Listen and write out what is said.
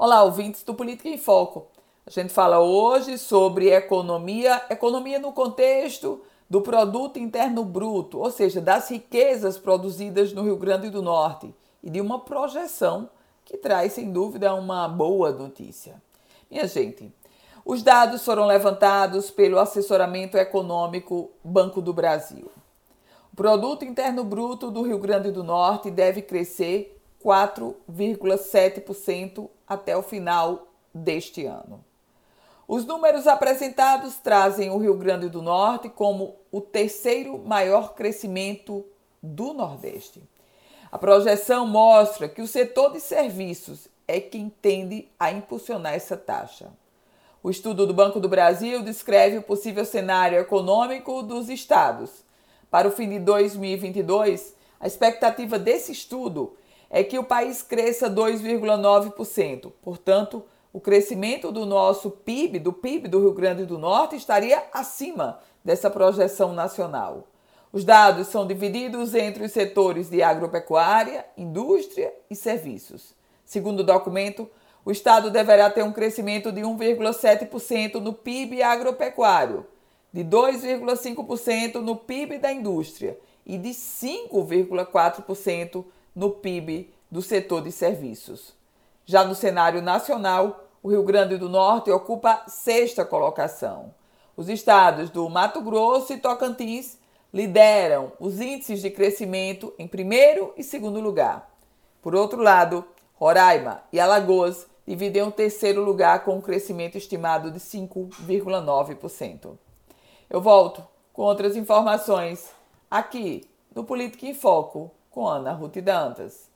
Olá, ouvintes do Política em Foco. A gente fala hoje sobre economia, economia no contexto do produto interno bruto, ou seja, das riquezas produzidas no Rio Grande do Norte e de uma projeção que traz sem dúvida uma boa notícia. Minha gente, os dados foram levantados pelo assessoramento econômico Banco do Brasil. O produto interno bruto do Rio Grande do Norte deve crescer 4,7% até o final deste ano. Os números apresentados trazem o Rio Grande do Norte como o terceiro maior crescimento do Nordeste. A projeção mostra que o setor de serviços é quem tende a impulsionar essa taxa. O estudo do Banco do Brasil descreve o possível cenário econômico dos estados. Para o fim de 2022, a expectativa desse estudo é que o país cresça 2,9%. Portanto, o crescimento do nosso PIB, do PIB do Rio Grande do Norte, estaria acima dessa projeção nacional. Os dados são divididos entre os setores de agropecuária, indústria e serviços. Segundo o documento, o Estado deverá ter um crescimento de 1,7% no PIB agropecuário, de 2,5% no PIB da indústria e de 5,4% no PIB do setor de serviços. Já no cenário nacional, o Rio Grande do Norte ocupa sexta colocação. Os estados do Mato Grosso e Tocantins lideram os índices de crescimento em primeiro e segundo lugar. Por outro lado, Roraima e Alagoas dividem o terceiro lugar com um crescimento estimado de 5,9%. Eu volto com outras informações aqui no Política em Foco com Ana Ruth Dantas.